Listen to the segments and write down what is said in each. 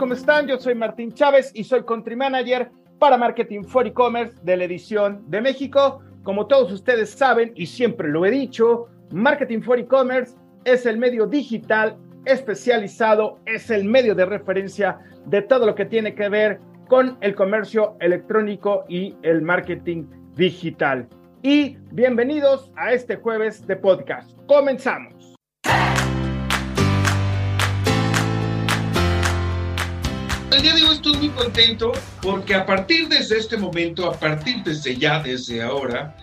¿cómo están? Yo soy Martín Chávez y soy Country Manager para Marketing for E-Commerce de la edición de México. Como todos ustedes saben, y siempre lo he dicho, Marketing for E-Commerce es el medio digital especializado, es el medio de referencia de todo lo que tiene que ver con el comercio electrónico y el marketing digital. Y bienvenidos a este jueves de podcast. Comenzamos. El día de hoy estoy muy contento porque a partir desde este momento, a partir desde ya, desde ahora,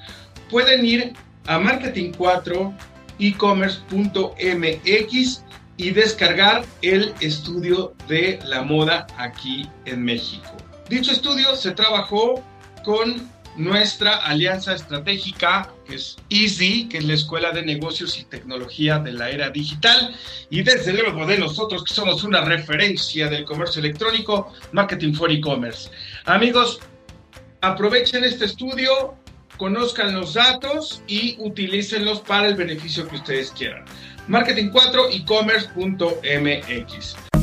pueden ir a Marketing 4 ecommerce.mx y descargar el estudio de la moda aquí en México. Dicho estudio se trabajó con nuestra alianza estratégica, que es EASY, que es la Escuela de Negocios y Tecnología de la Era Digital, y desde luego de nosotros, que somos una referencia del comercio electrónico, Marketing for E-Commerce. Amigos, aprovechen este estudio, conozcan los datos y utilícenlos para el beneficio que ustedes quieran. Marketing4ecommerce.mx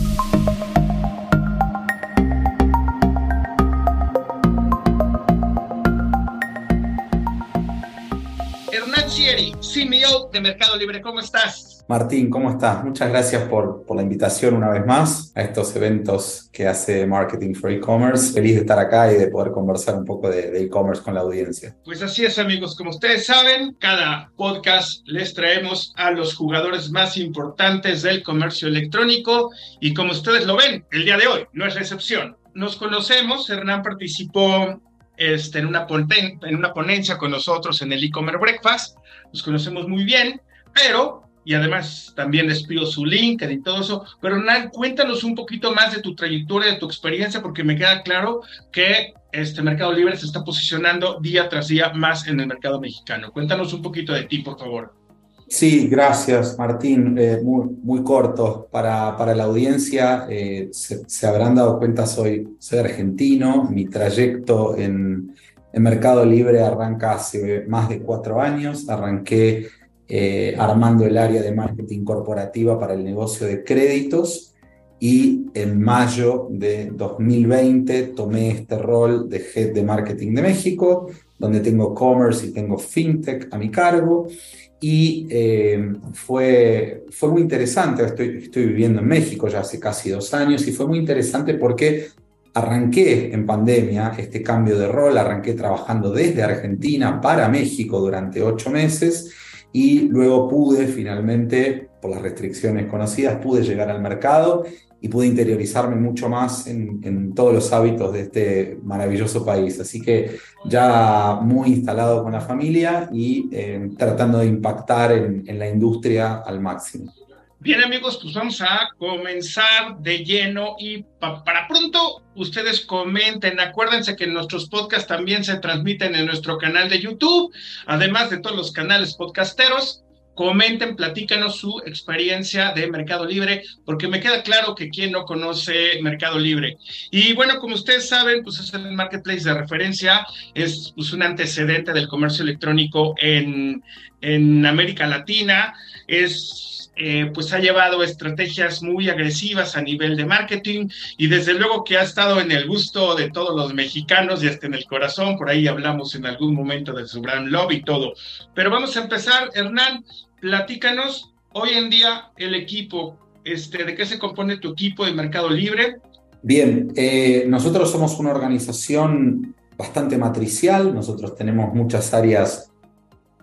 CMO de Mercado Libre, ¿cómo estás? Martín, ¿cómo estás? Muchas gracias por, por la invitación una vez más a estos eventos que hace Marketing for E-Commerce. Feliz de estar acá y de poder conversar un poco de e-commerce con la audiencia. Pues así es, amigos. Como ustedes saben, cada podcast les traemos a los jugadores más importantes del comercio electrónico y como ustedes lo ven, el día de hoy no es recepción. Nos conocemos, Hernán participó este, en, una en una ponencia con nosotros en el e-commerce breakfast. Nos conocemos muy bien, pero, y además también les pido su link y todo eso, pero Hernán, cuéntanos un poquito más de tu trayectoria, de tu experiencia, porque me queda claro que este Mercado Libre se está posicionando día tras día más en el mercado mexicano. Cuéntanos un poquito de ti, por favor. Sí, gracias Martín. Eh, muy, muy corto para, para la audiencia. Eh, se, se, habrán dado cuenta, soy, soy argentino. Mi trayecto en, en, Mercado Libre arranca hace más de cuatro años. Arranqué eh, armando el área de marketing corporativa para el negocio de créditos y en mayo de 2020 tomé este rol de Head de Marketing de México, donde tengo Commerce y tengo FinTech a mi cargo y eh, fue, fue muy interesante, estoy, estoy viviendo en México ya hace casi dos años y fue muy interesante porque arranqué en pandemia este cambio de rol, arranqué trabajando desde Argentina para México durante ocho meses y luego pude finalmente, por las restricciones conocidas, pude llegar al mercado y pude interiorizarme mucho más en, todos los hábitos de este maravilloso país. Así que ya muy instalado con la familia y eh, tratando de impactar en, la industria al máximo. Bien amigos, pues vamos a comenzar de lleno y pa para pronto ustedes comenten, acuérdense que nuestros podcasts también se transmiten en nuestro canal de YouTube, además de todos los canales podcasteros, comenten, platícanos su experiencia de Mercado Libre, porque me queda claro que quien no conoce Mercado Libre. Y bueno, como ustedes saben, pues es el marketplace de referencia, es pues, un antecedente del comercio electrónico en, en América Latina, es eh, pues ha llevado estrategias muy agresivas a nivel de marketing y desde luego que ha estado en el gusto de todos los mexicanos y hasta en el corazón, por ahí hablamos en algún momento de su brand love y todo. Pero vamos a empezar, Hernán, platícanos hoy en día el equipo, este, ¿de qué se compone tu equipo de Mercado Libre? Bien, eh, nosotros somos una organización bastante matricial, nosotros tenemos muchas áreas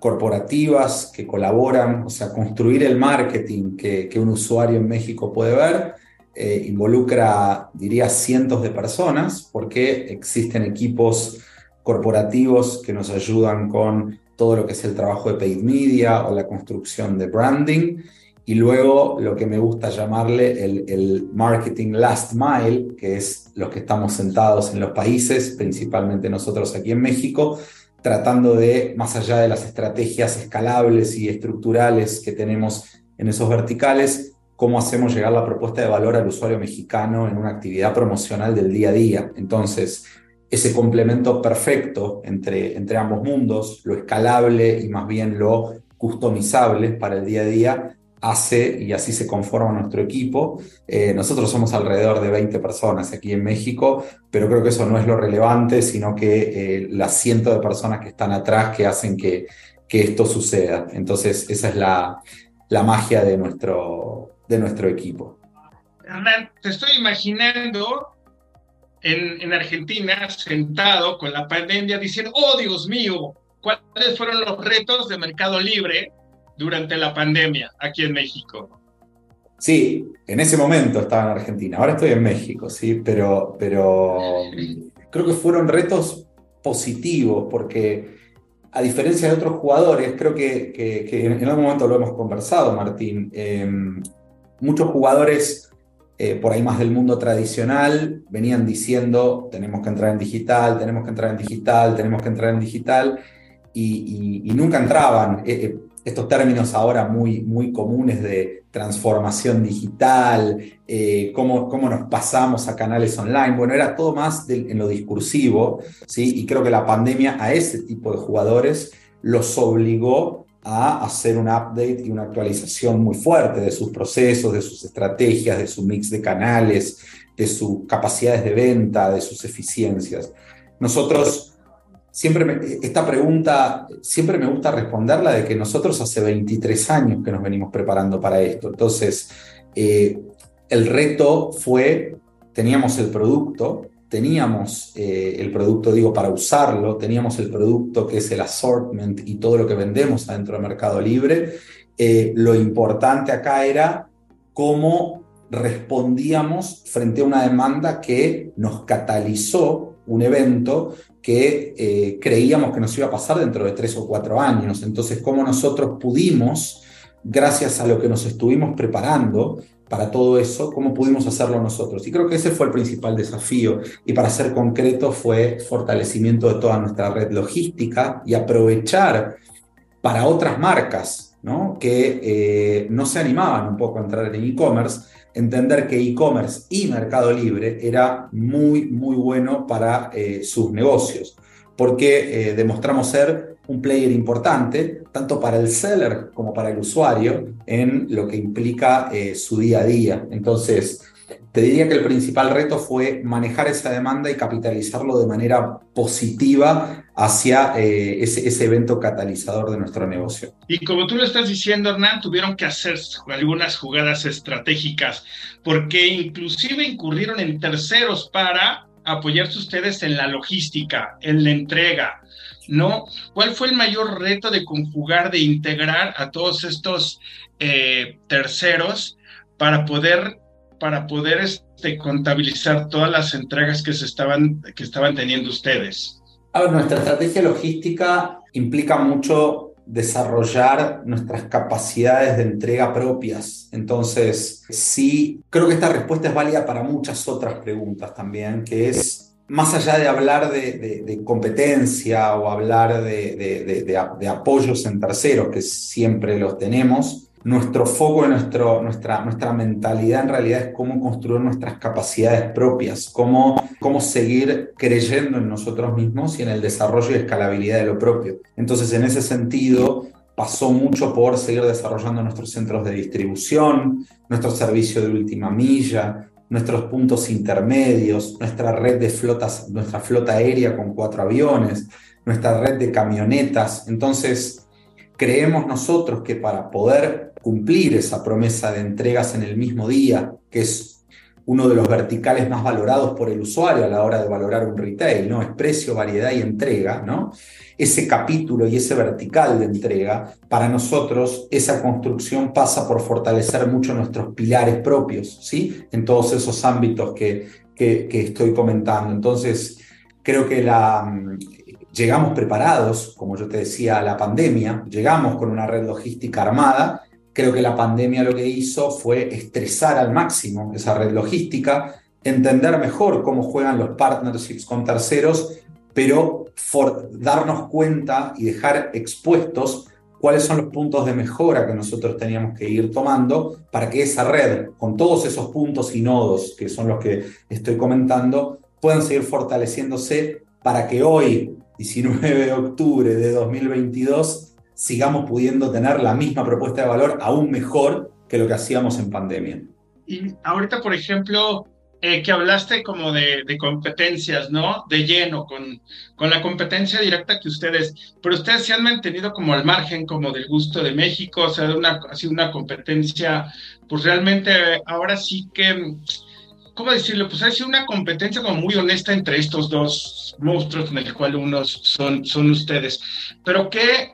corporativas que colaboran, o sea, construir el marketing que, que un usuario en México puede ver, eh, involucra, diría, cientos de personas, porque existen equipos corporativos que nos ayudan con todo lo que es el trabajo de paid media o la construcción de branding, y luego lo que me gusta llamarle el, el marketing last mile, que es los que estamos sentados en los países, principalmente nosotros aquí en México, tratando de, más allá de las estrategias escalables y estructurales que tenemos en esos verticales, cómo hacemos llegar la propuesta de valor al usuario mexicano en una actividad promocional del día a día. Entonces, ese complemento perfecto entre, entre ambos mundos, lo escalable y más bien lo customizable para el día a día, hace y así se conforma nuestro equipo. Eh, nosotros somos alrededor de 20 personas aquí en México, pero creo que eso no es lo relevante, sino que eh, las cientos de personas que están atrás que hacen que, que esto suceda. Entonces, esa es la, la magia de nuestro, de nuestro equipo. Hernán, te estoy imaginando en, en, Argentina sentado con la pandemia diciendo, oh Dios mío, ¿cuáles fueron los retos de Mercado Libre durante la pandemia aquí en México? Sí, en ese momento estaba en Argentina, ahora estoy en México, sí, pero, pero creo que fueron retos positivos porque a diferencia de otros jugadores, creo que, en algún momento lo hemos conversado, Martín, eh, muchos jugadores eh, por ahí más del mundo tradicional venían diciendo tenemos que entrar en digital, tenemos que entrar en digital, tenemos que entrar en digital, y, nunca entraban. Eh, eh, estos términos ahora muy, muy comunes de transformación digital, cómo, cómo, nos pasamos a canales online, bueno, era todo más en lo discursivo, ¿sí? y creo que la pandemia a ese tipo de jugadores los obligó a hacer un update y una actualización muy fuerte de sus procesos, de sus estrategias, de su mix de canales, de sus capacidades de venta, de sus eficiencias. Nosotros, siempre esta pregunta, siempre me gusta responderla de que nosotros hace 23 años que nos venimos preparando para esto. Entonces, eh, el reto fue, teníamos el producto, teníamos eh, el producto, digo, para usarlo, teníamos el producto que es el assortment y todo lo que vendemos adentro del Mercado Libre. Eh, lo importante acá era cómo respondíamos frente a una demanda que nos catalizó un evento que eh, creíamos que nos iba a pasar dentro de tres o cuatro años. Entonces, cómo nosotros pudimos, gracias a lo que nos estuvimos preparando, para todo eso, cómo pudimos hacerlo nosotros. Y creo que ese fue el principal desafío. Y para ser concreto fue fortalecimiento de toda nuestra red logística y aprovechar para otras marcas ¿no? que eh, no se animaban un poco a entrar en e-commerce, entender que e-commerce y Mercado Libre era muy, muy bueno para eh, sus negocios, porque eh, demostramos ser un player importante, tanto para el seller como para el usuario, en lo que implica eh, su día a día. Entonces, te diría que el principal reto fue manejar esa demanda y capitalizarlo de manera positiva hacia eh, ese, evento catalizador de nuestro negocio. Y como tú lo estás diciendo, Hernán, tuvieron que hacer algunas jugadas estratégicas, porque inclusive incurrieron en terceros para apoyarse ustedes en la logística, en la entrega, ¿no? ¿Cuál fue el mayor reto de conjugar, de integrar a todos estos eh, terceros para poder, para poder este, contabilizar todas las entregas que, se estaban, que estaban teniendo ustedes? A nuestra estrategia logística implica mucho desarrollar nuestras capacidades de entrega propias. Entonces, sí, creo que esta respuesta es válida para muchas otras preguntas también, que es más allá de hablar de, competencia o hablar de, apoyos en terceros, que siempre los tenemos, nuestro foco nuestro, nuestra, nuestra mentalidad en realidad es cómo construir nuestras capacidades propias, cómo, cómo seguir creyendo en nosotros mismos y en el desarrollo y escalabilidad de lo propio. Entonces, en ese sentido, pasó mucho por seguir desarrollando nuestros centros de distribución, nuestro servicio de última milla, nuestros puntos intermedios, nuestra red de flotas, nuestra flota aérea con cuatro aviones, nuestra red de camionetas. Entonces, creemos nosotros que para poder cumplir esa promesa de entregas en el mismo día, que es uno de los verticales más valorados por el usuario a la hora de valorar un retail, ¿no? Es precio, variedad y entrega, ¿no? Ese capítulo y ese vertical de entrega, para nosotros esa construcción pasa por fortalecer mucho nuestros pilares propios, ¿sí? En todos esos ámbitos que, que, estoy comentando. Entonces, creo que mm, llegamos preparados, como yo te decía, a la pandemia, llegamos con una red logística armada Creo que la pandemia lo que hizo fue estresar al máximo esa red logística, entender mejor cómo juegan los partnerships con terceros, pero darnos cuenta y dejar expuestos cuáles son los puntos de mejora que nosotros teníamos que ir tomando para que esa red, con todos esos puntos y nodos que son los que estoy comentando, puedan seguir fortaleciéndose para que hoy, 19 de octubre de 2022, sigamos pudiendo tener la misma propuesta de valor aún mejor que lo que hacíamos en pandemia. Y ahorita, por ejemplo, eh, que hablaste como de, de, competencias, ¿no? De lleno, con, con la competencia directa que ustedes, pero ustedes se han mantenido como al margen, como del gusto de México, o sea, una, ha sido una competencia, pues realmente ahora sí que, ¿cómo decirlo? Pues ha sido una competencia como muy honesta entre estos dos monstruos, en el cual unos son, son ustedes. Pero ¿qué,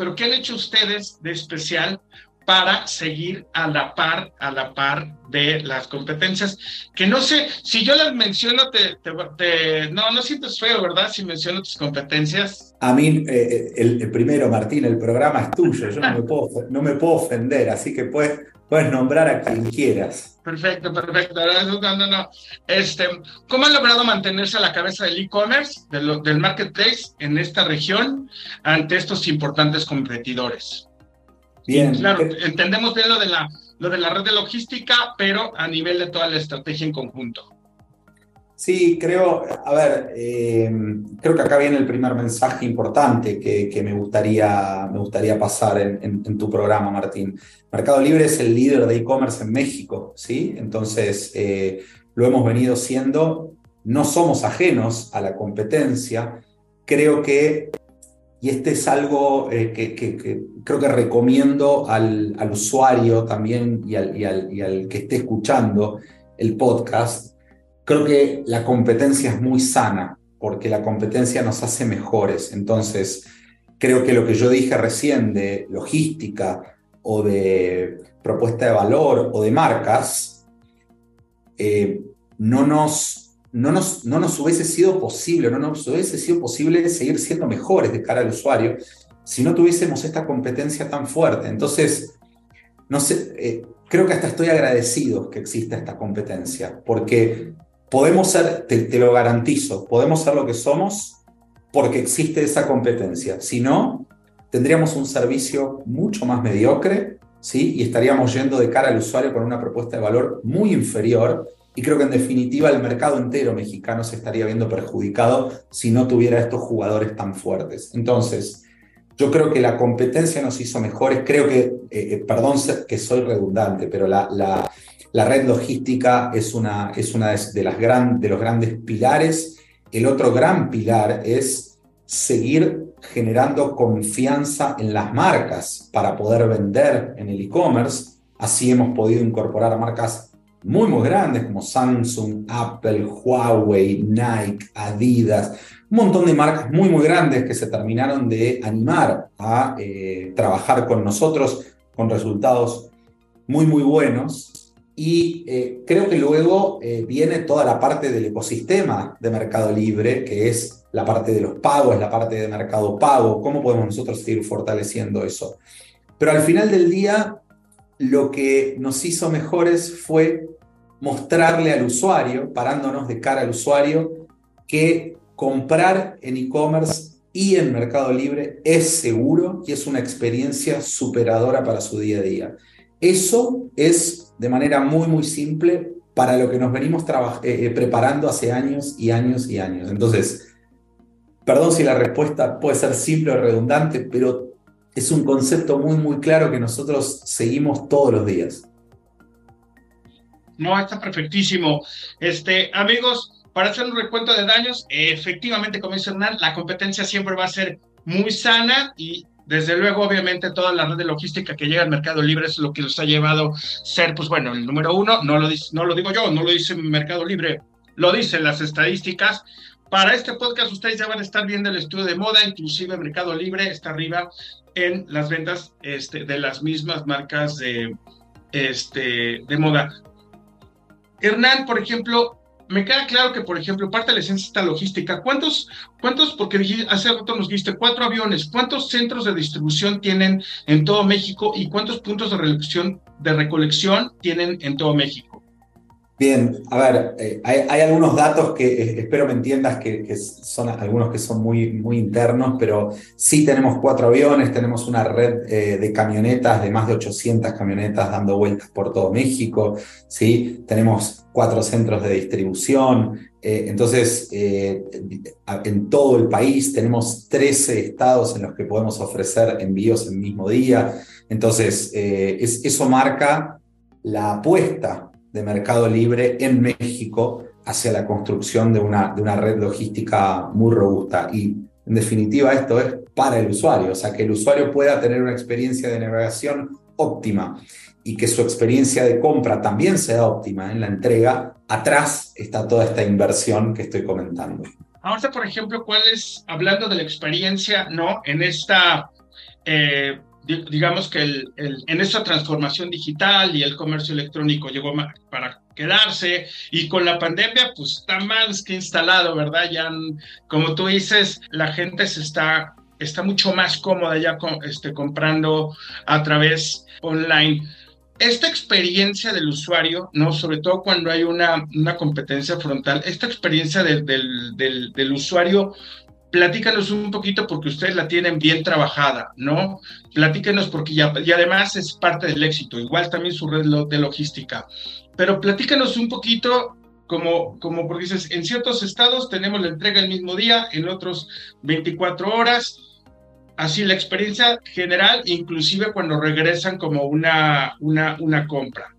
pero ¿qué han hecho ustedes de especial para seguir a la par, a la par de las competencias. Que no sé, si yo las menciono, te, te, no, no sientes feo, ¿verdad? Si menciono tus competencias. A mí, eh, el, primero, Martín, el programa es tuyo, yo no me puedo, no me puedo ofender, así que puedes, puedes nombrar a quien quieras. Perfecto, perfecto. No, no, no. Este, ¿Cómo han logrado mantenerse a la cabeza del e-commerce, del, del marketplace en esta región ante estos importantes competidores? Bien. Claro, entendemos bien lo de, la, lo de la red de logística, pero a nivel de toda la estrategia en conjunto. Sí, creo, a ver, eh, creo que acá viene el primer mensaje importante que, que me, gustaría, me gustaría pasar en, en, tu programa, Martín. Mercado Libre es el líder de e-commerce en México, ¿sí? Entonces, eh, lo hemos venido siendo, no somos ajenos a la competencia. Creo que y este es algo eh, que, creo que recomiendo al, usuario también y al, y, al, que esté escuchando el podcast. Creo que la competencia es muy sana porque la competencia nos hace mejores. Entonces, creo que lo que yo dije recién de logística o de propuesta de valor o de marcas, eh, no nos no nos, no nos hubiese sido posible, no nos hubiese sido posible seguir siendo mejores de cara al usuario si no tuviésemos esta competencia tan fuerte. Entonces, no sé, eh, creo que hasta estoy agradecido que exista esta competencia, porque podemos ser, te, te, lo garantizo, podemos ser lo que somos porque existe esa competencia. Si no, tendríamos un servicio mucho más mediocre, ¿sí? Y estaríamos yendo de cara al usuario con una propuesta de valor muy inferior y creo que en definitiva el mercado entero mexicano se estaría viendo perjudicado si no tuviera estos jugadores tan fuertes. Entonces, yo creo que la competencia nos hizo mejores. Creo que, eh, eh, perdón que soy redundante, pero la, la, red logística es una, es una de, los grandes pilares. El otro gran pilar es seguir generando confianza en las marcas para poder vender en el e-commerce. Así hemos podido incorporar marcas muy, muy grandes como Samsung, Apple, Huawei, Nike, Adidas, un montón de marcas muy, muy grandes que se terminaron de animar a eh, trabajar con nosotros con resultados muy, muy buenos. Y eh, creo que luego eh, viene toda la parte del ecosistema de Mercado Libre, que es la parte de los pagos, la parte de Mercado Pago, cómo podemos nosotros seguir fortaleciendo eso. Pero al final del día, lo que nos hizo mejores fue mostrarle al usuario, parándonos de cara al usuario, que comprar en e-commerce y en Mercado Libre es seguro y es una experiencia superadora para su día a día. Eso es de manera muy, muy simple para lo que nos venimos eh, eh, preparando hace años y años y años. Entonces, perdón si la respuesta puede ser simple o redundante, pero es un concepto muy, muy claro que nosotros seguimos todos los días. No, está perfectísimo. Este, amigos, para hacer un recuento de daños, efectivamente, como dice Hernán, la competencia siempre va a ser muy sana y desde luego, obviamente, toda la red de logística que llega al mercado libre es lo que los ha llevado a ser, pues bueno, el número uno, no lo, no lo digo yo, no lo dice Mercado Libre, lo dicen las estadísticas, para este podcast ustedes ya van a estar viendo el estudio de moda, inclusive Mercado Libre está arriba en las ventas este, de las mismas marcas de, este, de moda. Hernán, por ejemplo, me queda claro que, por ejemplo, parte de la esencia esta logística. ¿Cuántos, cuántos, porque hace rato nos dijiste cuatro aviones, cuántos centros de distribución tienen en todo México y cuántos puntos de recolección tienen en todo México? Bien, a ver, eh, hay, algunos datos que eh, espero me entiendas que, son algunos que son muy, muy internos, pero sí tenemos cuatro aviones, tenemos una red eh, de camionetas, de más de 800 camionetas dando vueltas por todo México, ¿sí? tenemos cuatro centros de distribución, entonces en todo el país tenemos 13 estados en los que podemos ofrecer envíos el mismo día, entonces eso marca la apuesta de mercado libre en México hacia la construcción de una, de una red logística muy robusta. Y en definitiva esto es para el usuario, o sea, que el usuario pueda tener una experiencia de navegación óptima y que su experiencia de compra también sea óptima en la entrega, atrás está toda esta inversión que estoy comentando. Ahora, por ejemplo, ¿cuál es, hablando de la experiencia, ¿no? En esta eh, digamos que el, en esta transformación digital y el comercio electrónico llegó para quedarse y con la pandemia pues está más que instalado, ¿verdad? Ya como tú dices, la gente se está, está mucho más cómoda ya con, este, comprando a través online. Esta experiencia del usuario, ¿no? Sobre todo cuando hay una, una competencia frontal, esta experiencia del, del, del usuario platícanos un poquito porque ustedes la tienen bien trabajada, ¿no? Platícanos porque ya, y además es parte del éxito, igual también su red de logística. Pero platícanos un poquito como, como porque dices, en ciertos estados tenemos la entrega el mismo día, en otros 24 horas, así la experiencia general, inclusive cuando regresan como una, una, una compra.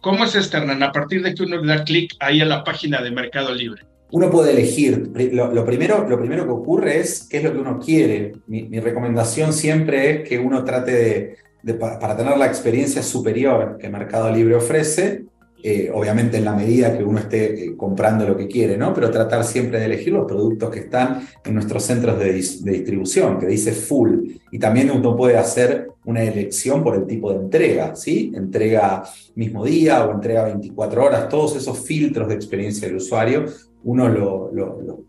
¿Cómo es esta, Hernán? A partir de que uno le da clic ahí a la página de Mercado Libre uno puede elegir. Lo, primero, lo primero que ocurre es qué es lo que uno quiere. Mi, recomendación siempre es que uno trate de, para tener la experiencia superior que Mercado Libre ofrece, eh, obviamente en la medida que uno esté eh, comprando lo que quiere, ¿no? Pero tratar siempre de elegir los productos que están en nuestros centros de, de, distribución, que dice full. Y también uno puede hacer una elección por el tipo de entrega, ¿sí? Entrega mismo día o entrega 24 horas, todos esos filtros de experiencia del usuario uno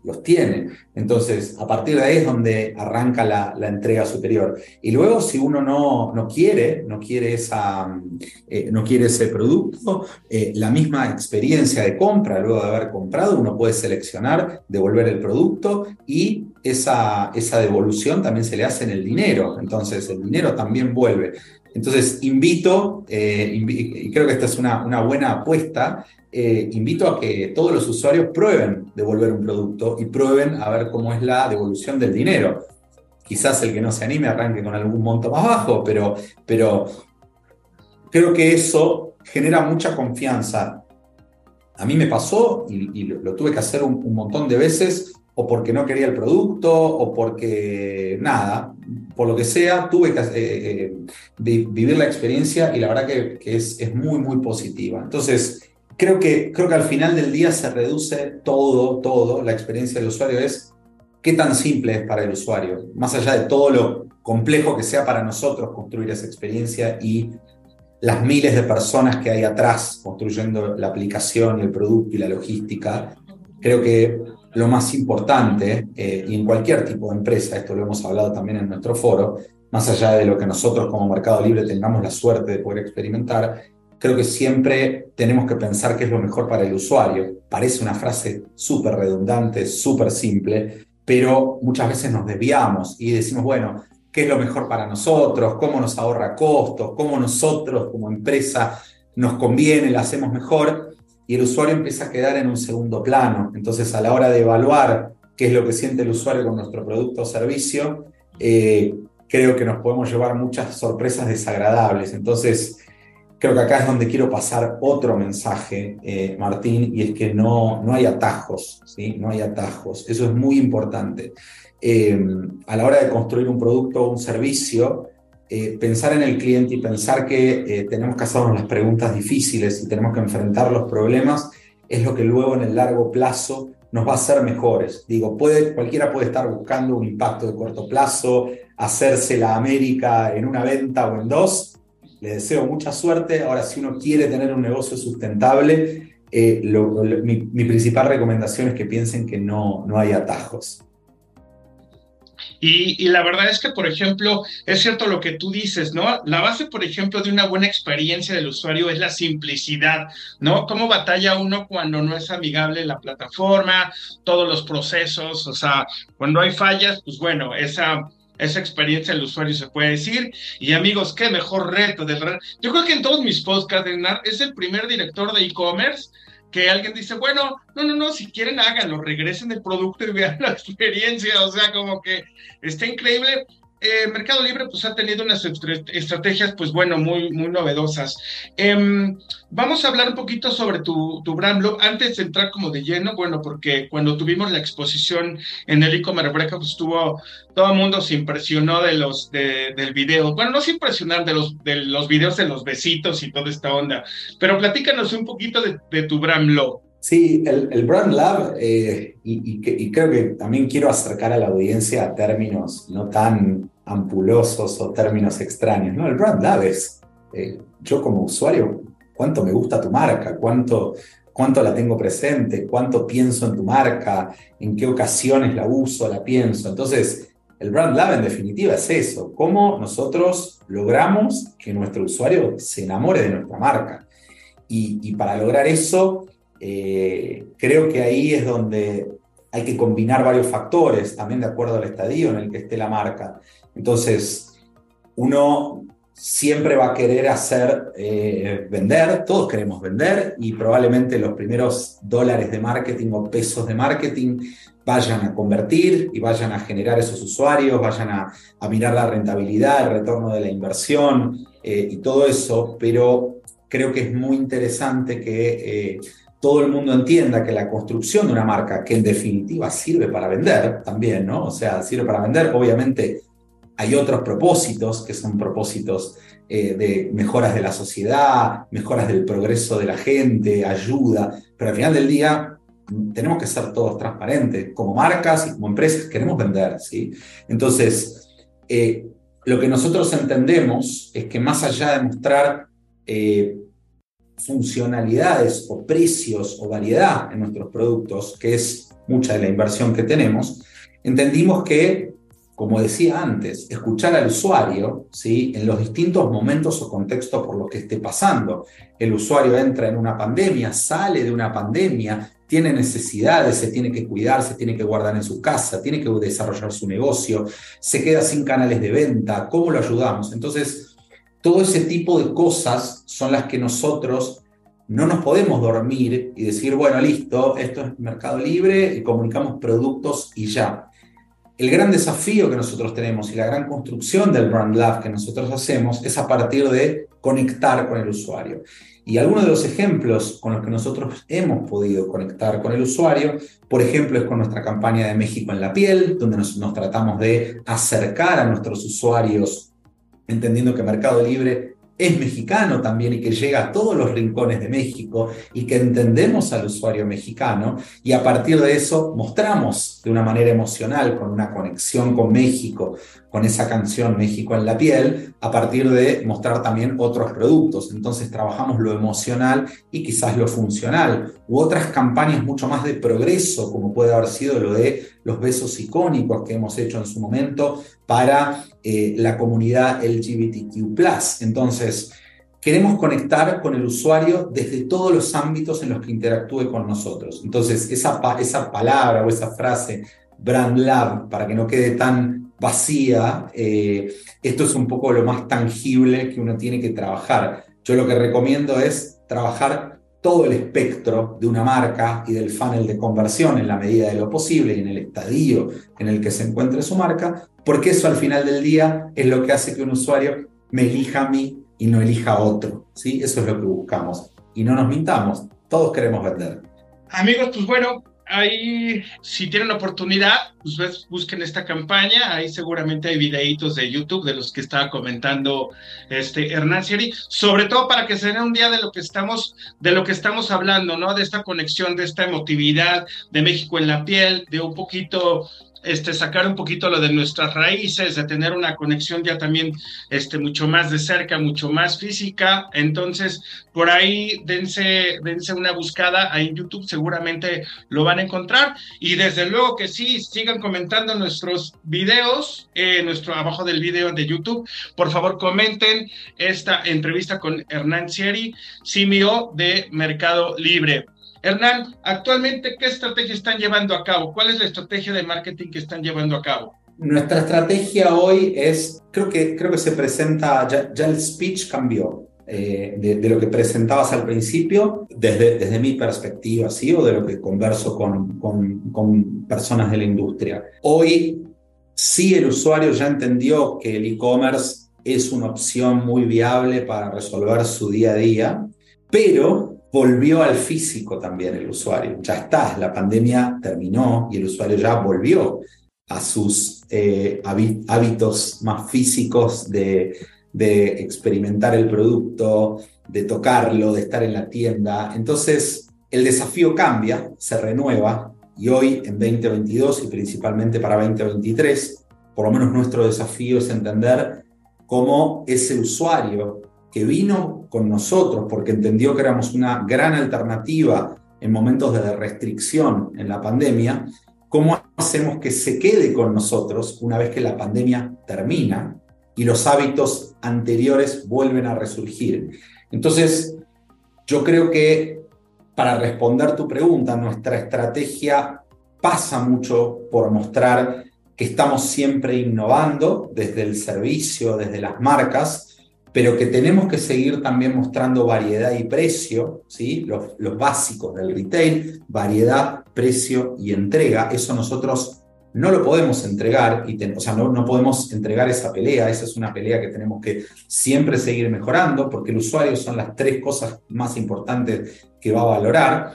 los tiene. Entonces, a partir de ahí es donde arranca la, entrega superior. Y luego, si uno no, no quiere, no quiere, esa, eh, no quiere ese producto, eh, la misma experiencia de compra, luego de haber comprado, uno puede seleccionar, devolver el producto y esa, esa devolución también se le hace en el dinero. Entonces, el dinero también vuelve. Entonces, invito, eh, y creo que esta es una, buena apuesta, eh, invito a que todos los usuarios prueben devolver un producto y prueben a ver cómo es la devolución del dinero. Quizás el que no se anime arranque con algún monto más bajo, pero, pero creo que eso genera mucha confianza. A mí me pasó y, lo, tuve que hacer un, montón de veces, o porque no quería el producto, o porque nada, por lo que sea, tuve que eh, eh, vivir la experiencia y la verdad que, que es, es, muy, muy positiva. Entonces, creo que, creo que al final del día se reduce todo, todo, la experiencia del usuario es qué tan simple es para el usuario, más allá de todo lo complejo que sea para nosotros construir esa experiencia y las miles de personas que hay atrás construyendo la aplicación el producto y la logística, creo que lo más importante, eh, y en cualquier tipo de empresa, esto lo hemos hablado también en nuestro foro, más allá de lo que nosotros como Mercado Libre tengamos la suerte de poder experimentar, creo que siempre tenemos que pensar qué es lo mejor para el usuario. Parece una frase súper redundante, súper simple, pero muchas veces nos desviamos y decimos, bueno, ¿qué es lo mejor para nosotros? ¿Cómo nos ahorra costos? ¿Cómo nosotros como empresa nos conviene, la hacemos mejor? Y el usuario empieza a quedar en un segundo plano. Entonces, a la hora de evaluar qué es lo que siente el usuario con nuestro producto o servicio, eh, creo que nos podemos llevar muchas sorpresas desagradables. Entonces, creo que acá es donde quiero pasar otro mensaje, eh, Martín, y es que no, no hay atajos, ¿sí? No hay atajos. Eso es muy importante. Eh, a la hora de construir un producto o un servicio, eh, pensar en el cliente y pensar que tenemos que hacernos las preguntas difíciles y tenemos que enfrentar los problemas es lo que luego en el largo plazo nos va a hacer mejores. Digo, puede, cualquiera puede estar buscando un impacto de corto plazo, hacerse la América en una venta o en dos, le deseo mucha suerte. Ahora, si uno quiere tener un negocio sustentable, eh, mi, principal recomendación es que piensen que no, no hay atajos. Y, la verdad es que, por ejemplo, es cierto lo que tú dices, ¿no? La base, por ejemplo, de una buena experiencia del usuario es la simplicidad, ¿no? ¿Cómo batalla uno cuando no es amigable la plataforma, todos los procesos? O sea, cuando hay fallas, pues bueno, esa, esa experiencia del usuario se puede decir. Y amigos, qué mejor reto. De Yo creo que en todos mis podcasts, es el primer director de e-commerce que alguien dice, bueno, no, no, no, si quieren háganlo, regresen el producto y vean la experiencia, o sea, como que está increíble. Eh, Mercado Libre pues ha tenido unas estrategias pues bueno, muy, muy novedosas. Em, vamos a hablar un poquito sobre tu, tu brand blog antes de entrar como de lleno, bueno, porque cuando tuvimos la exposición en el e-commerce pues estuvo, todo el mundo se impresionó de los, de, del video, bueno, no se impresionar de los, de los videos de los besitos y toda esta onda, pero platícanos un poquito de, de tu brand blog. Sí, el, Brand Lab, eh, y, creo que también quiero acercar a la audiencia a términos no tan ampulosos o términos extraños. ¿no? El Brand Lab es, eh, yo como usuario, cuánto me gusta tu marca, cuánto, cuánto la tengo presente, cuánto pienso en tu marca, en qué ocasiones la uso, la pienso. Entonces, el Brand Lab en definitiva es eso, cómo nosotros logramos que nuestro usuario se enamore de nuestra marca. Y, y para lograr eso, eh, creo que ahí es donde hay que combinar varios factores, también de acuerdo al estadio en el que esté la marca. Entonces, uno siempre va a querer hacer eh, vender, todos queremos vender y probablemente los primeros dólares de marketing o pesos de marketing vayan a convertir y vayan a generar esos usuarios, vayan a, mirar la rentabilidad, el retorno de la inversión eh, y todo eso, pero creo que es muy interesante que todo el mundo entienda que la construcción de una marca, que en definitiva sirve para vender también, ¿no? O sea, sirve para vender, obviamente hay otros propósitos que son propósitos eh, de mejoras de la sociedad, mejoras del progreso de la gente, ayuda, pero al final del día tenemos que ser todos transparentes, como marcas y como empresas queremos vender, ¿sí? Entonces, eh, lo que nosotros entendemos es que más allá de mostrar eh, funcionalidades o precios o variedad en nuestros productos, que es mucha de la inversión que tenemos, entendimos que, como decía antes, escuchar al usuario ¿sí? en los distintos momentos o contextos por los que esté pasando. El usuario entra en una pandemia, sale de una pandemia, tiene necesidades, se tiene que cuidar, se tiene que guardar en su casa, tiene que desarrollar su negocio, se queda sin canales de venta, ¿cómo lo ayudamos? Entonces, todo ese tipo de cosas son las que nosotros no nos podemos dormir y decir, bueno, listo, esto es mercado libre y comunicamos productos y ya. El gran desafío que nosotros tenemos y la gran construcción del Brand Lab que nosotros hacemos es a partir de conectar con el usuario. Y algunos de los ejemplos con los que nosotros hemos podido conectar con el usuario, por ejemplo, es con nuestra campaña de México en la piel, donde nos, nos tratamos de acercar a nuestros usuarios entendiendo que Mercado Libre es mexicano también y que llega a todos los rincones de México y que entendemos al usuario mexicano y a partir de eso mostramos de una manera emocional, con una conexión con México, con esa canción México en la piel, a partir de mostrar también otros productos. Entonces trabajamos lo emocional y quizás lo funcional, u otras campañas mucho más de progreso, como puede haber sido lo de los besos icónicos que hemos hecho en su momento para eh, la comunidad LGBTQ. Entonces, queremos conectar con el usuario desde todos los ámbitos en los que interactúe con nosotros. Entonces, esa, esa palabra o esa frase, Brand Lab, para que no quede tan vacía, eh, esto es un poco lo más tangible que uno tiene que trabajar. Yo lo que recomiendo es trabajar todo el espectro de una marca y del funnel de conversión en la medida de lo posible y en el estadio en el que se encuentre su marca, porque eso al final del día es lo que hace que un usuario me elija a mí y no elija a otro. ¿sí? Eso es lo que buscamos. Y no nos mintamos, todos queremos vender. Amigos, pues bueno, ahí, si tienen oportunidad, pues busquen esta campaña. Ahí seguramente hay videitos de YouTube de los que estaba comentando este Hernán Siri, sobre todo para que se den un día de lo que estamos, de lo que estamos hablando, ¿no? De esta conexión, de esta emotividad de México en la piel, de un poquito este, sacar un poquito lo de nuestras raíces, de tener una conexión ya también este, mucho más de cerca, mucho más física. Entonces, por ahí dense, dense una buscada ahí en YouTube, seguramente lo van a encontrar. Y desde luego que sí, sigan comentando nuestros videos, eh, nuestro abajo del video de YouTube. Por favor, comenten esta entrevista con Hernán Sieri, simio de Mercado Libre. Hernán, actualmente, ¿qué estrategia están llevando a cabo? ¿Cuál es la estrategia de marketing que están llevando a cabo? Nuestra estrategia hoy es, creo que, creo que se presenta, ya, el speech cambió. Eh, de, lo que presentabas al principio, desde, desde mi perspectiva, ¿sí? o de lo que converso con, con, con personas de la industria. Hoy sí el usuario ya entendió que el e-commerce es una opción muy viable para resolver su día a día, pero volvió al físico también el usuario. Ya está, la pandemia terminó y el usuario ya volvió a sus eh, hábitos más físicos de, de experimentar el producto, de tocarlo, de estar en la tienda. Entonces, el desafío cambia, se renueva y hoy en 2022 y principalmente para 2023, por lo menos nuestro desafío es entender cómo ese usuario que vino con nosotros porque entendió que éramos una gran alternativa en momentos de restricción en la pandemia, ¿cómo hacemos que se quede con nosotros una vez que la pandemia termina y los hábitos anteriores vuelven a resurgir? Entonces, yo creo que para responder tu pregunta, nuestra estrategia pasa mucho por mostrar que estamos siempre innovando desde el servicio, desde las marcas, pero que tenemos que seguir también mostrando variedad y precio, ¿sí? los, básicos del retail, variedad, precio y entrega. Eso nosotros no lo podemos entregar, y o sea, no, no podemos entregar esa pelea, esa es una pelea que tenemos que siempre seguir mejorando, porque el usuario son las tres cosas más importantes que va a valorar.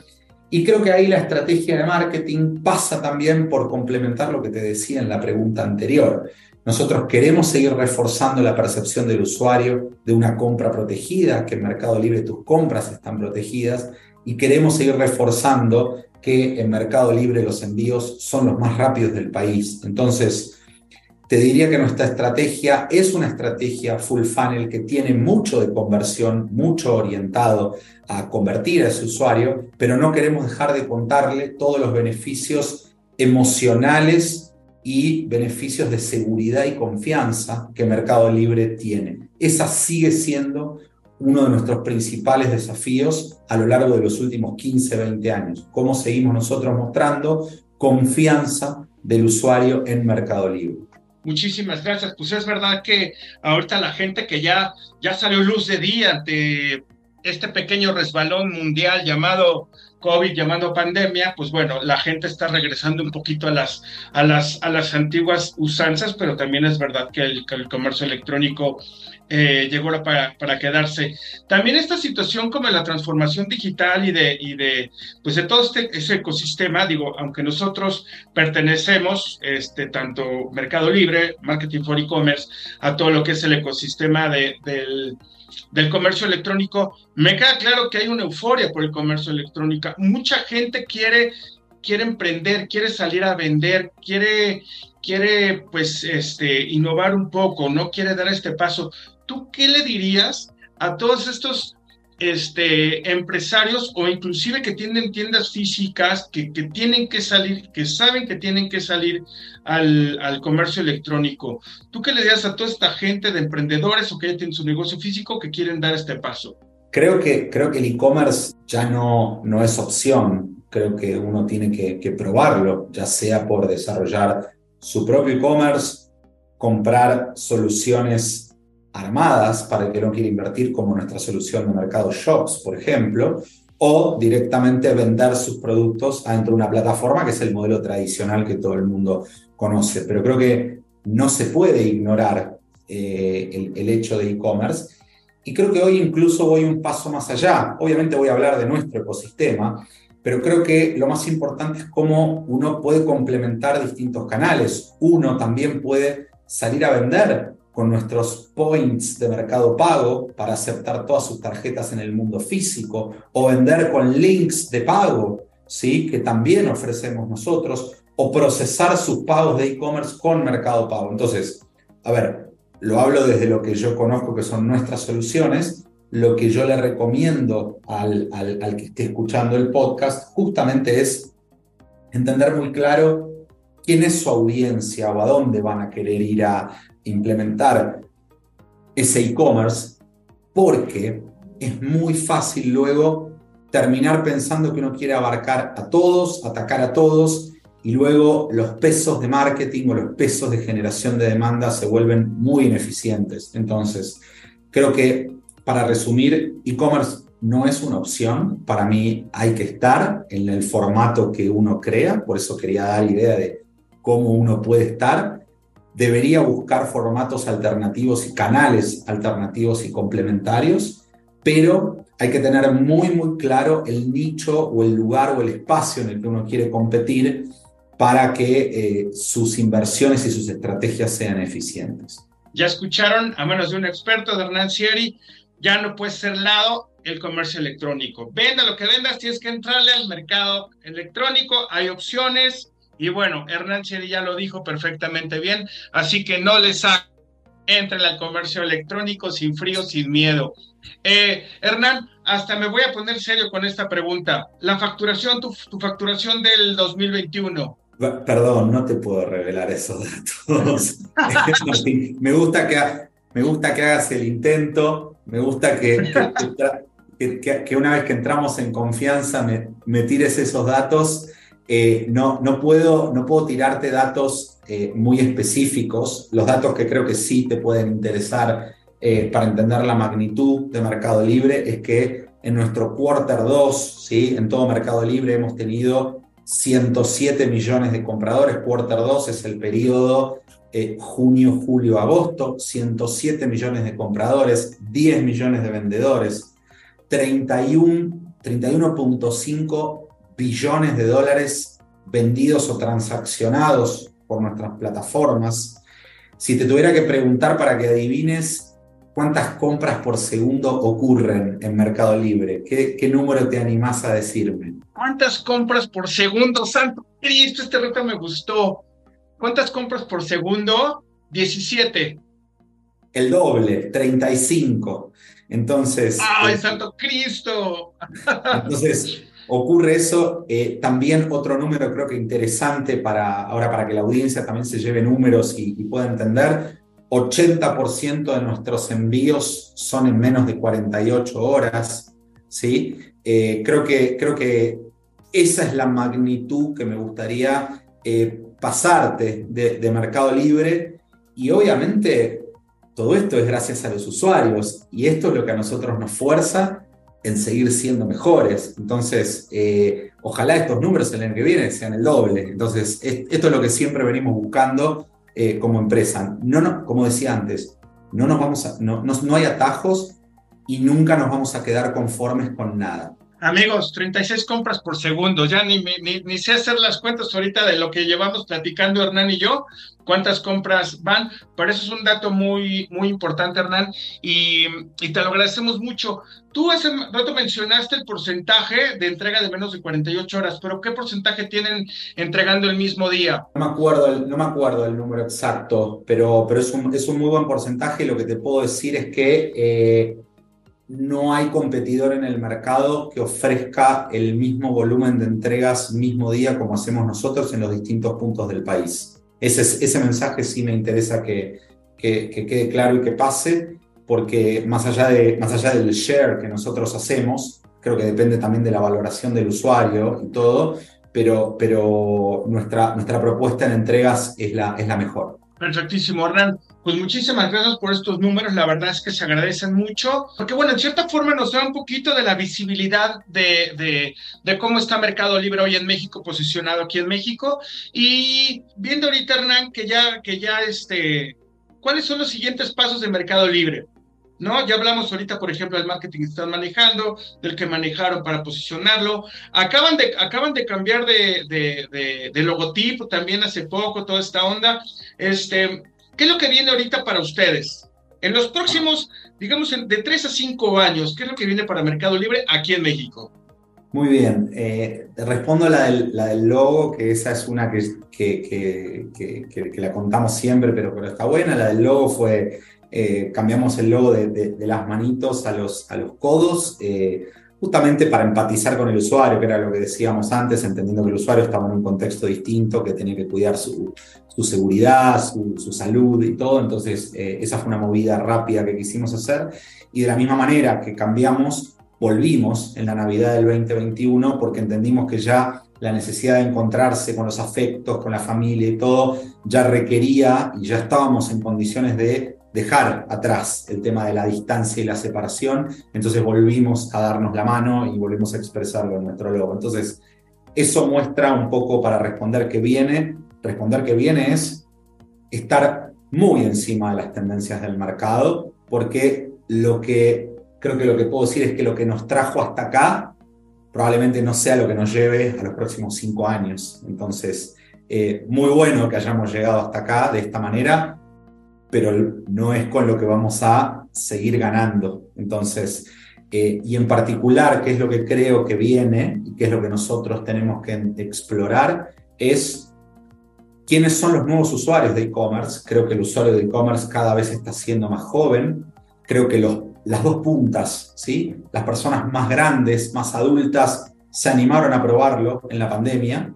Y creo que ahí la estrategia de marketing pasa también por complementar lo que te decía en la pregunta anterior. Nosotros queremos seguir reforzando la percepción del usuario de una compra protegida, que en Mercado Libre tus compras están protegidas, y queremos seguir reforzando que en Mercado Libre los envíos son los más rápidos del país. Entonces, te diría que nuestra estrategia es una estrategia full funnel que tiene mucho de conversión, mucho orientado a convertir a ese usuario, pero no queremos dejar de contarle todos los beneficios emocionales y beneficios de seguridad y confianza que Mercado Libre tiene. Esa sigue siendo uno de nuestros principales desafíos a lo largo de los últimos 15, 20 años. Cómo seguimos nosotros mostrando confianza del usuario en Mercado Libre. Muchísimas gracias. Pues es verdad que ahorita la gente que ya, ya salió luz de día ante este pequeño resbalón mundial llamado COVID, llamando pandemia, pues bueno, la gente está regresando un poquito a las, a las, a las antiguas usanzas, pero también es verdad que el, comercio electrónico eh, llegó para, para, quedarse. También esta situación como la transformación digital y de, y de, pues de todo este ese ecosistema, digo, aunque nosotros pertenecemos, este, tanto Mercado Libre, Marketing for E-Commerce, a todo lo que es el ecosistema de, del del comercio electrónico, me queda claro que hay una euforia por el comercio electrónico. Mucha gente quiere, quiere emprender, quiere salir a vender, quiere, quiere pues este, innovar un poco, no quiere dar este paso. ¿Tú qué le dirías a todos estos este, empresarios o inclusive que tienen tiendas físicas que, que, tienen que salir, que saben que tienen que salir al, al, comercio electrónico. ¿Tú qué le dirías a toda esta gente de emprendedores o que ya tienen su negocio físico que quieren dar este paso? Creo que, creo que el e-commerce ya no, no es opción. Creo que uno tiene que, que probarlo, ya sea por desarrollar su propio e-commerce, comprar soluciones armadas para el que no quiere invertir, como nuestra solución de mercado Shops, por ejemplo, o directamente vender sus productos adentro de una plataforma, que es el modelo tradicional que todo el mundo conoce. Pero creo que no se puede ignorar eh, el, el hecho de e-commerce. Y creo que hoy incluso voy un paso más allá. Obviamente voy a hablar de nuestro ecosistema, pero creo que lo más importante es cómo uno puede complementar distintos canales. Uno también puede salir a vender con nuestros points de mercado pago para aceptar todas sus tarjetas en el mundo físico o vender con links de pago, ¿sí? que también ofrecemos nosotros, o procesar sus pagos de e-commerce con Mercado Pago. Entonces, a ver, lo hablo desde lo que yo conozco que son nuestras soluciones, lo que yo le recomiendo al, al, que esté escuchando el podcast justamente es entender muy claro quién es su audiencia o a dónde van a querer ir a implementar ese e-commerce, porque es muy fácil luego terminar pensando que uno quiere abarcar a todos, atacar a todos, y luego los pesos de marketing o los pesos de generación de demanda se vuelven muy ineficientes. Entonces, creo que para resumir, e-commerce no es una opción. Para mí hay que estar en el formato que uno crea, por eso quería dar la idea de cómo uno puede estar. Debería buscar formatos alternativos y canales alternativos y complementarios, pero hay que tener muy, muy claro el nicho o el lugar o el espacio en el que uno quiere competir para que eh, sus inversiones y sus estrategias sean eficientes. Ya escucharon a menos de un experto de Hernán Sieri, ya no puede ser lado el comercio electrónico. Venda lo que vendas, tienes que entrarle al mercado electrónico, hay opciones y bueno, Hernán Sieri ya lo dijo perfectamente bien, así que no les hagan, entren al comercio electrónico sin frío, sin miedo. Eh, Hernán, hasta me voy a poner serio con esta pregunta. La facturación, tu, tu facturación del 2021, Perdón, no te puedo revelar esos datos. me, gusta que, me gusta que hagas el intento, me gusta que, que, una vez que entramos en confianza me, me tires esos datos. Eh, no, no, puedo, no puedo tirarte datos eh, muy específicos, los datos que creo que sí te pueden interesar eh, para entender la magnitud de Mercado Libre es que en nuestro quarter 2, ¿sí? en todo Mercado Libre hemos tenido 107 millones de compradores, quarter 2 es el periodo junio, julio, agosto, 107 millones de compradores, 10 millones de vendedores, 31, 31.5 billones de dólares vendidos o transaccionados por nuestras plataformas. Si te tuviera que preguntar para que adivines ¿Cuántas compras por segundo ocurren en Mercado Libre? ¿Qué, número te animás a decirme? ¿Cuántas compras por segundo? Santo Cristo, este reto me gustó. ¿Cuántas compras por segundo? 17. El doble, 35. Entonces. ¡Ay, eh, Santo Cristo! Entonces, ocurre eso. Eh, también otro número creo que interesante para ahora para que la audiencia también se lleve números y, pueda entender. 80% de nuestros envíos son en menos de 48 horas, ¿sí? Eh, creo, que, creo que esa es la magnitud que me gustaría eh, pasarte de, Mercado Libre y obviamente todo esto es gracias a los usuarios y esto es lo que a nosotros nos fuerza en seguir siendo mejores. Entonces, eh, ojalá estos números el año que viene sean el doble. Entonces, esto es lo que siempre venimos buscando eh, como empresa. No, no, como decía antes, no, nos vamos a, no, no, hay atajos y nunca nos vamos a quedar conformes con nada. Amigos, 36 compras por segundo. Ya ni, ni, ni, sé hacer las cuentas ahorita de lo que llevamos platicando Hernán y yo, cuántas compras van, pero eso es un dato muy, muy importante, Hernán, y, te lo agradecemos mucho. Tú hace rato mencionaste el porcentaje de entrega de menos de 48 horas, pero ¿qué porcentaje tienen entregando el mismo día? No me acuerdo el, no me acuerdo el número exacto, pero, pero es, un, es un muy buen porcentaje. Lo que te puedo decir es que eh, no hay competidor en el mercado que ofrezca el mismo volumen de entregas mismo día como hacemos nosotros en los distintos puntos del país. Ese, ese mensaje sí me interesa que, que, que quede claro y que pase porque más allá, de, más allá del share que nosotros hacemos, creo que depende también de la valoración del usuario y todo, pero, pero nuestra, nuestra propuesta en entregas es la, es la mejor. Perfectísimo, Hernán. Pues muchísimas gracias por estos números, la verdad es que se agradecen mucho, porque bueno, en cierta forma nos da un poquito de la visibilidad de, de, de, cómo está Mercado Libre hoy en México, posicionado aquí en México, y viendo ahorita, Hernán, que ya, que ya este, ¿cuáles son los siguientes pasos de Mercado Libre? ¿no? Ya hablamos ahorita, por ejemplo, del marketing que están manejando, del que manejaron para posicionarlo. Acaban de, acaban de cambiar de, de, de, logotipo también hace poco, toda esta onda. Este, ¿Qué es lo que viene ahorita para ustedes? En los próximos, digamos, de tres a cinco años, ¿qué es lo que viene para Mercado Libre aquí en México? Muy bien. Eh, respondo la del, la del, logo, que esa es una que, que, que, la contamos siempre, pero, pero está buena. La del logo fue, eh, cambiamos el logo de, de, las manitos a los, a los codos, eh, justamente para empatizar con el usuario, que era lo que decíamos antes, entendiendo que el usuario estaba en un contexto distinto, que tenía que cuidar su, seguridad, su, su, salud y todo. Entonces, esa fue una movida rápida que quisimos hacer. Y de la misma manera que cambiamos volvimos en la Navidad del 2021 porque entendimos que ya la necesidad de encontrarse con los afectos, con la familia y todo, ya requería y ya estábamos en condiciones de dejar atrás el tema de la distancia y la separación, entonces volvimos a darnos la mano y volvimos a expresarlo en nuestro logo. Entonces, eso muestra un poco para responder que viene, responder que viene es estar muy encima de las tendencias del mercado, porque lo que creo que lo que puedo decir es que lo que nos trajo hasta acá probablemente no sea lo que nos lleve a los próximos cinco años. Entonces, eh, muy bueno que hayamos llegado hasta acá de esta manera, pero no es con lo que vamos a seguir ganando. Entonces, eh, y en particular, qué es lo que creo que viene y qué es lo que nosotros tenemos que explorar, es quiénes son los nuevos usuarios de e-commerce. Creo que el usuario de e-commerce cada vez está siendo más joven. Creo que los las dos puntas, ¿sí? Las personas más grandes, más adultas, se animaron a probarlo en la pandemia.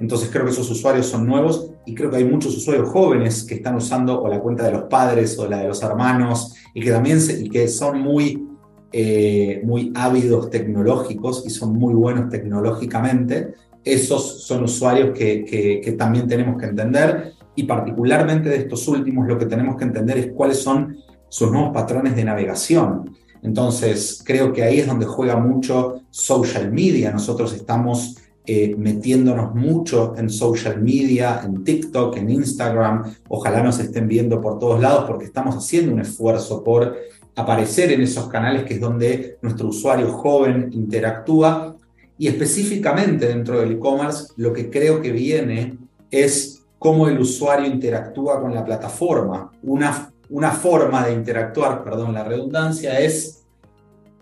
Entonces creo que esos usuarios son nuevos y creo que hay muchos usuarios jóvenes que están usando o la cuenta de los padres o la de los hermanos y que también y que son muy, eh, muy ávidos tecnológicos y son muy buenos tecnológicamente. Esos son usuarios que, que, que también tenemos que entender y particularmente de estos últimos lo que tenemos que entender es cuáles son sus nuevos patrones de navegación. Entonces, creo que ahí es donde juega mucho social media. Nosotros estamos eh, metiéndonos mucho en social media, en TikTok, en Instagram. Ojalá nos estén viendo por todos lados porque estamos haciendo un esfuerzo por aparecer en esos canales que es donde nuestro usuario joven interactúa. Y específicamente dentro del e-commerce, lo que creo que viene es cómo el usuario interactúa con la plataforma. Una una forma de interactuar, perdón la redundancia, es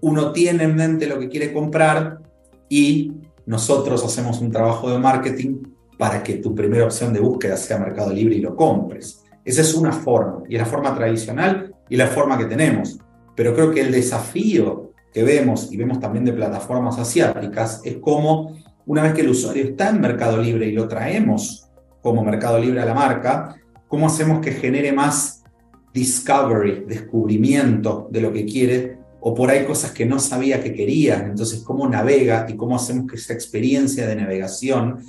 uno tiene en mente lo que quiere comprar y nosotros hacemos un trabajo de marketing para que tu primera opción de búsqueda sea Mercado Libre y lo compres. Esa es una forma, y es la forma tradicional y la forma que tenemos. Pero creo que el desafío que vemos, y vemos también de plataformas asiáticas, es cómo una vez que el usuario está en Mercado Libre y lo traemos como Mercado Libre a la marca, cómo hacemos que genere más discovery, descubrimiento de lo que quiere, o por ahí cosas que no sabía que quería. Entonces, cómo navega y cómo hacemos que esa experiencia de navegación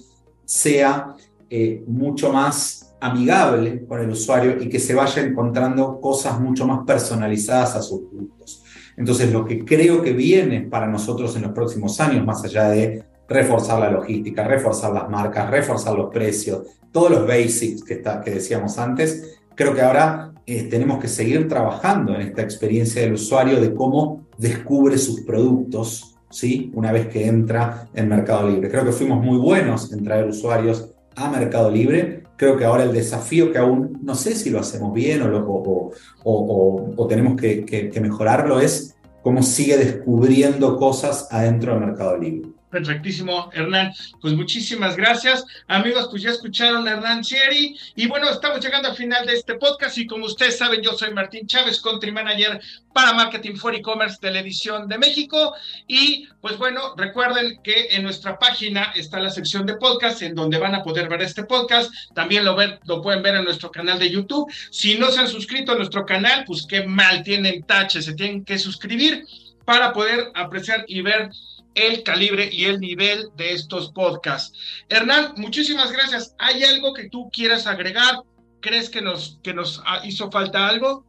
sea eh, mucho más amigable con el usuario y que se vaya encontrando cosas mucho más personalizadas a sus gustos. Entonces, lo que creo que viene para nosotros en los próximos años, más allá de reforzar la logística, reforzar las marcas, reforzar los precios, todos los basics que, está, que decíamos antes, creo que ahora eh, tenemos que seguir trabajando en esta experiencia del usuario de cómo descubre sus productos, ¿sí? Una vez que entra en Mercado Libre. Creo que fuimos muy buenos en traer usuarios a Mercado Libre. Creo que ahora el desafío que aún no sé si lo hacemos bien o, o, tenemos que, que mejorarlo es cómo sigue descubriendo cosas adentro del Mercado Libre. Perfectísimo, Hernán. Pues muchísimas gracias. Amigos, pues ya escucharon a Hernán Sieri. Y bueno, estamos llegando al final de este podcast. Y como ustedes saben, yo soy Martín Chávez, Country Manager para Marketing for E-Commerce de de México. Y pues bueno, recuerden que en nuestra página está la sección de podcast, en donde van a poder ver este podcast. También lo pueden ver en nuestro canal de YouTube. Si no se han suscrito a nuestro canal, pues qué mal tienen tache, se tienen que suscribir para poder apreciar y ver el calibre y el nivel de estos podcasts. Hernán, muchísimas gracias. ¿Hay algo que tú quieras agregar? ¿Crees que nos, que nos hizo falta algo?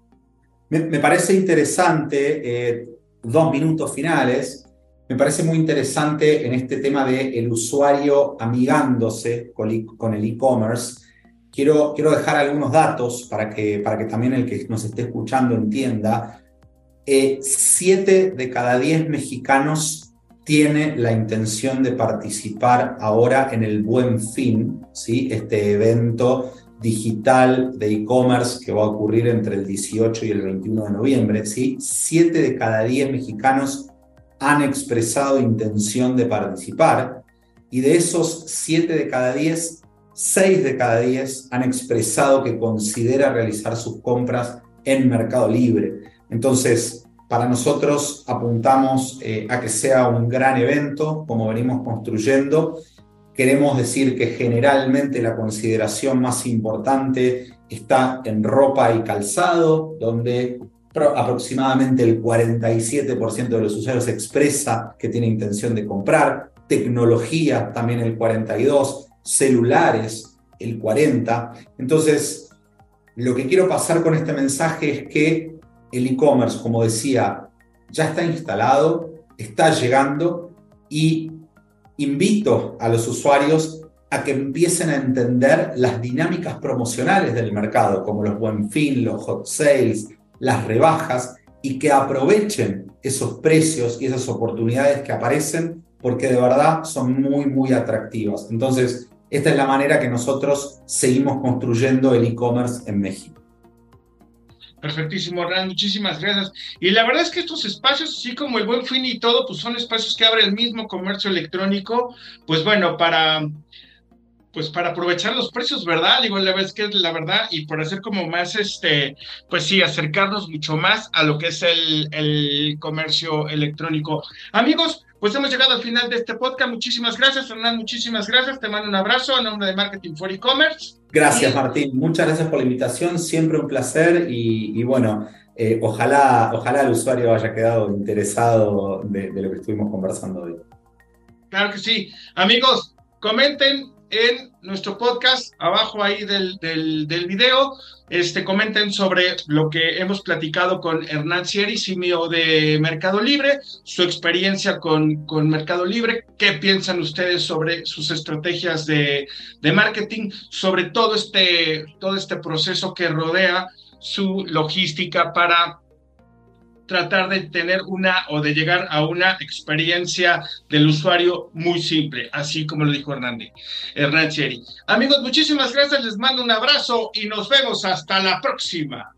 Me, parece interesante, eh, dos minutos finales, me parece muy interesante en este tema del el usuario amigándose con, el e-commerce. Quiero, quiero dejar algunos datos para que, para que también el que nos esté escuchando entienda. Eh, siete de cada diez mexicanos tiene la intención de participar ahora en el Buen Fin, ¿sí? este evento digital de e-commerce que va a ocurrir entre el 18 y el 21 de noviembre. ¿sí? Siete de cada diez mexicanos han expresado intención de participar y de esos 7 de cada 10, 6 de cada 10 han expresado que considera realizar sus compras en Mercado Libre. Entonces, para nosotros apuntamos eh, a que sea un gran evento, como venimos construyendo. Queremos decir que generalmente la consideración más importante está en ropa y calzado, donde aproximadamente el 47% de los usuarios expresa que tiene intención de comprar, tecnología también el 42%, celulares el 40%. Entonces, lo que quiero pasar con este mensaje es que el e-commerce, como decía, ya está instalado, está llegando y invito a los usuarios a que empiecen a entender las dinámicas promocionales del mercado, como los buen fin, los hot sales, las rebajas, y que aprovechen esos precios y esas oportunidades que aparecen, porque de verdad son muy, muy atractivas. Entonces, esta es la manera que nosotros seguimos construyendo el e-commerce en México. Perfectísimo, Hernán, muchísimas gracias. Y la verdad es que estos espacios, así como el buen fin y todo, pues son espacios que abre el mismo comercio electrónico, pues bueno, para pues para aprovechar los precios, ¿verdad? Digo, la vez que es la verdad y por hacer como más, este, pues sí, acercarnos mucho más a lo que es el, el comercio electrónico. Amigos, pues hemos llegado al final de este podcast. Muchísimas gracias, Hernán. Muchísimas gracias. Te mando un abrazo en nombre de Marketing for E-Commerce. Gracias, Martín. Muchas gracias por la invitación. Siempre un placer. Y, bueno, eh, ojalá, ojalá el usuario haya quedado interesado de, de lo que estuvimos conversando hoy. Claro que sí. Amigos, comenten en nuestro podcast, abajo ahí del, del, video, este, comenten sobre lo que hemos platicado con Hernán Sieri, simio de Mercado Libre, su experiencia con, con Mercado Libre, qué piensan ustedes sobre sus estrategias de, de marketing, sobre todo este, todo este proceso que rodea su logística para tratar de tener una o de llegar a una experiencia del usuario muy simple, así como lo dijo Hernández, Hernán Cheri. Amigos, muchísimas gracias, les mando un abrazo y nos vemos hasta la próxima.